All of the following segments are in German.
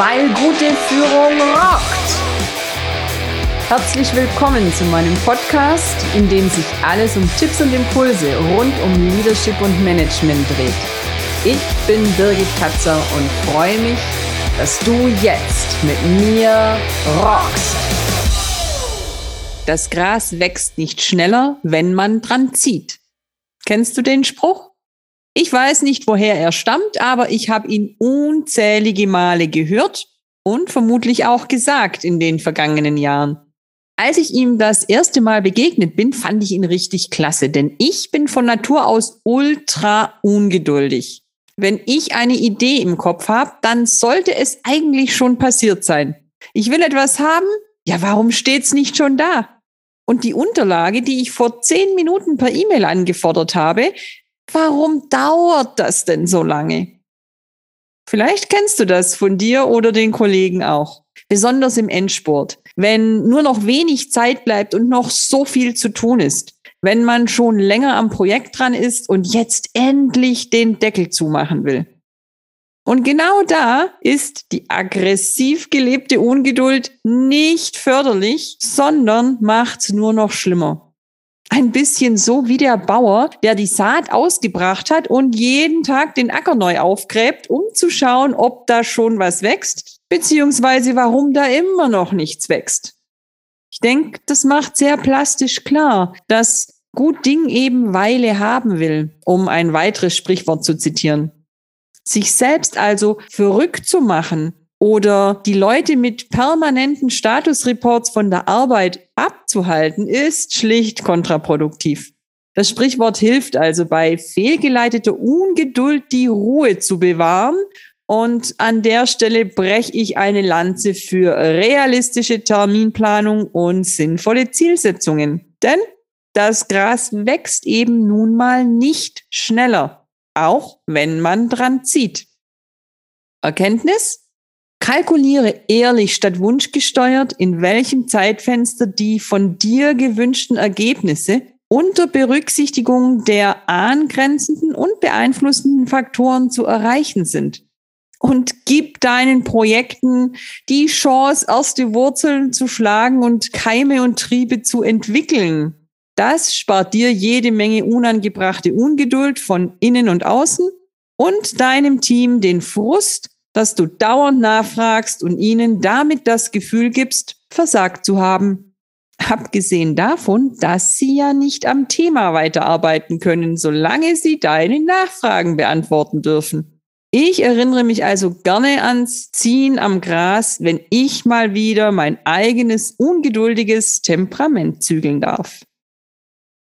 weil gute Führung rockt. Herzlich willkommen zu meinem Podcast, in dem sich alles um Tipps und Impulse rund um Leadership und Management dreht. Ich bin Birgit Katzer und freue mich, dass du jetzt mit mir rockst. Das Gras wächst nicht schneller, wenn man dran zieht. Kennst du den Spruch? Ich weiß nicht, woher er stammt, aber ich habe ihn unzählige Male gehört und vermutlich auch gesagt in den vergangenen Jahren. Als ich ihm das erste Mal begegnet bin, fand ich ihn richtig klasse, denn ich bin von Natur aus ultra ungeduldig. Wenn ich eine Idee im Kopf habe, dann sollte es eigentlich schon passiert sein. Ich will etwas haben, ja, warum steht's nicht schon da? Und die Unterlage, die ich vor zehn Minuten per E-Mail angefordert habe, Warum dauert das denn so lange? Vielleicht kennst du das von dir oder den Kollegen auch. Besonders im Endsport. Wenn nur noch wenig Zeit bleibt und noch so viel zu tun ist. Wenn man schon länger am Projekt dran ist und jetzt endlich den Deckel zumachen will. Und genau da ist die aggressiv gelebte Ungeduld nicht förderlich, sondern macht's nur noch schlimmer ein bisschen so wie der Bauer, der die Saat ausgebracht hat und jeden Tag den Acker neu aufgräbt, um zu schauen, ob da schon was wächst, beziehungsweise warum da immer noch nichts wächst. Ich denke, das macht sehr plastisch klar, dass gut Ding eben Weile haben will, um ein weiteres Sprichwort zu zitieren. Sich selbst also verrückt zu machen oder die Leute mit permanenten Statusreports von der Arbeit abzuhalten, ist schlicht kontraproduktiv. Das Sprichwort hilft also bei fehlgeleiteter Ungeduld die Ruhe zu bewahren. Und an der Stelle breche ich eine Lanze für realistische Terminplanung und sinnvolle Zielsetzungen. Denn das Gras wächst eben nun mal nicht schneller, auch wenn man dran zieht. Erkenntnis? Kalkuliere ehrlich statt wunschgesteuert, in welchem Zeitfenster die von dir gewünschten Ergebnisse unter Berücksichtigung der angrenzenden und beeinflussenden Faktoren zu erreichen sind. Und gib deinen Projekten die Chance, erste Wurzeln zu schlagen und Keime und Triebe zu entwickeln. Das spart dir jede Menge unangebrachte Ungeduld von innen und außen und deinem Team den Frust, dass du dauernd nachfragst und ihnen damit das Gefühl gibst, versagt zu haben. Abgesehen davon, dass sie ja nicht am Thema weiterarbeiten können, solange sie deine Nachfragen beantworten dürfen. Ich erinnere mich also gerne ans Ziehen am Gras, wenn ich mal wieder mein eigenes ungeduldiges Temperament zügeln darf.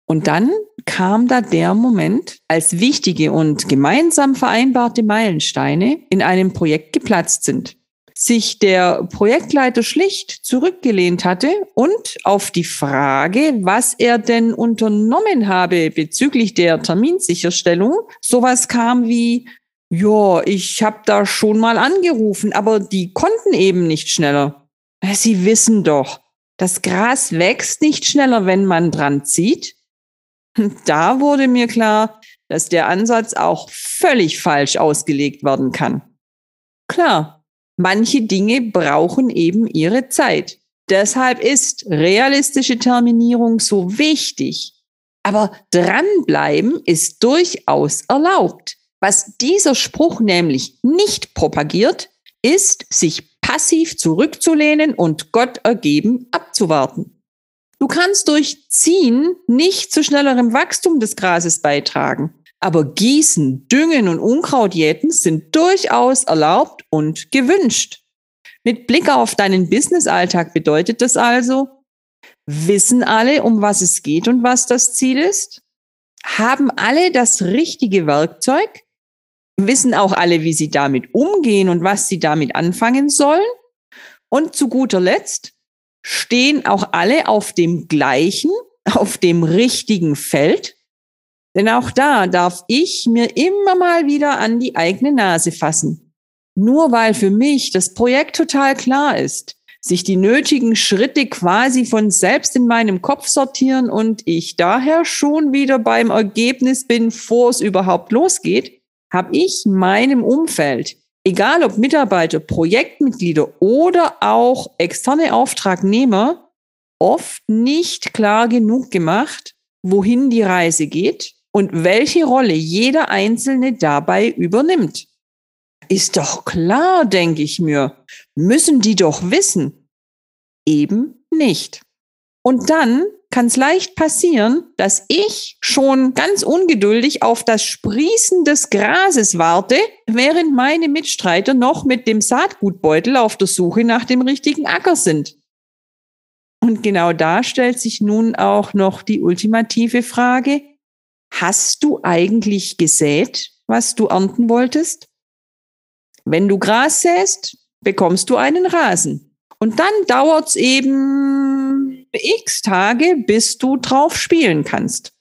Und dann kam da der Moment, als wichtige und gemeinsam vereinbarte Meilensteine in einem Projekt geplatzt sind. Sich der Projektleiter schlicht zurückgelehnt hatte und auf die Frage, was er denn unternommen habe bezüglich der Terminsicherstellung, sowas kam wie, ja, ich habe da schon mal angerufen, aber die konnten eben nicht schneller. Sie wissen doch, das Gras wächst nicht schneller, wenn man dran zieht. Da wurde mir klar, dass der Ansatz auch völlig falsch ausgelegt werden kann. Klar, manche Dinge brauchen eben ihre Zeit. Deshalb ist realistische Terminierung so wichtig. Aber dranbleiben ist durchaus erlaubt. Was dieser Spruch nämlich nicht propagiert, ist, sich passiv zurückzulehnen und Gott ergeben abzuwarten. Du kannst durch Ziehen nicht zu schnellerem Wachstum des Grases beitragen. Aber Gießen, Düngen und Unkrautjäten sind durchaus erlaubt und gewünscht. Mit Blick auf deinen Businessalltag bedeutet das also, wissen alle, um was es geht und was das Ziel ist? Haben alle das richtige Werkzeug? Wissen auch alle, wie sie damit umgehen und was sie damit anfangen sollen? Und zu guter Letzt, stehen auch alle auf dem gleichen, auf dem richtigen Feld? Denn auch da darf ich mir immer mal wieder an die eigene Nase fassen. Nur weil für mich das Projekt total klar ist, sich die nötigen Schritte quasi von selbst in meinem Kopf sortieren und ich daher schon wieder beim Ergebnis bin, bevor es überhaupt losgeht, habe ich meinem Umfeld egal ob Mitarbeiter, Projektmitglieder oder auch externe Auftragnehmer, oft nicht klar genug gemacht, wohin die Reise geht und welche Rolle jeder Einzelne dabei übernimmt. Ist doch klar, denke ich mir. Müssen die doch wissen. Eben nicht. Und dann kann es leicht passieren, dass ich schon ganz ungeduldig auf das Sprießen des Grases warte, während meine Mitstreiter noch mit dem Saatgutbeutel auf der Suche nach dem richtigen Acker sind. Und genau da stellt sich nun auch noch die ultimative Frage, hast du eigentlich gesät, was du ernten wolltest? Wenn du Gras säst, bekommst du einen Rasen. Und dann dauert's eben x Tage, bis du drauf spielen kannst.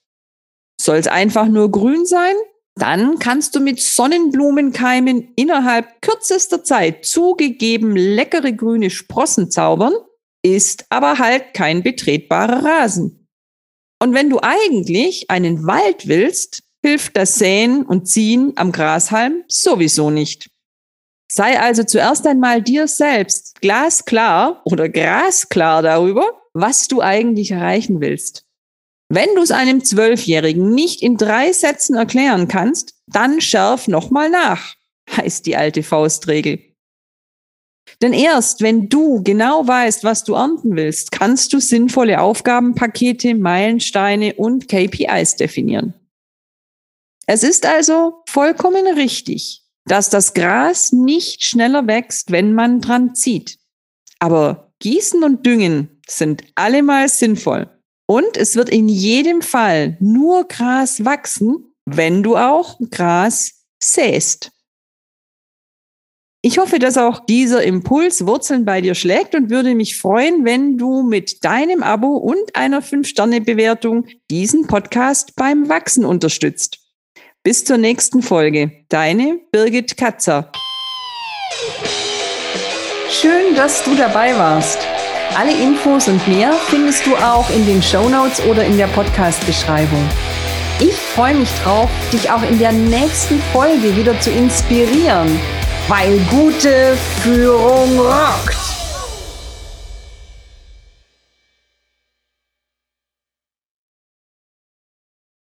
Soll es einfach nur grün sein? Dann kannst du mit Sonnenblumenkeimen innerhalb kürzester Zeit zugegeben leckere grüne Sprossen zaubern, ist aber halt kein betretbarer Rasen. Und wenn du eigentlich einen Wald willst, hilft das Säen und Ziehen am Grashalm sowieso nicht. Sei also zuerst einmal dir selbst glasklar oder grasklar darüber, was du eigentlich erreichen willst. Wenn du es einem Zwölfjährigen nicht in drei Sätzen erklären kannst, dann schärf nochmal nach, heißt die alte Faustregel. Denn erst wenn du genau weißt, was du ernten willst, kannst du sinnvolle Aufgabenpakete, Meilensteine und KPIs definieren. Es ist also vollkommen richtig, dass das Gras nicht schneller wächst, wenn man dran zieht. Aber Gießen und Düngen sind allemal sinnvoll. Und es wird in jedem Fall nur Gras wachsen, wenn du auch Gras säst. Ich hoffe, dass auch dieser Impuls Wurzeln bei dir schlägt und würde mich freuen, wenn du mit deinem Abo und einer 5-Sterne-Bewertung diesen Podcast beim Wachsen unterstützt. Bis zur nächsten Folge. Deine Birgit Katzer. Schön, dass du dabei warst. Alle Infos und mehr findest du auch in den Show Notes oder in der Podcast-Beschreibung. Ich freue mich drauf, dich auch in der nächsten Folge wieder zu inspirieren, weil gute Führung rockt.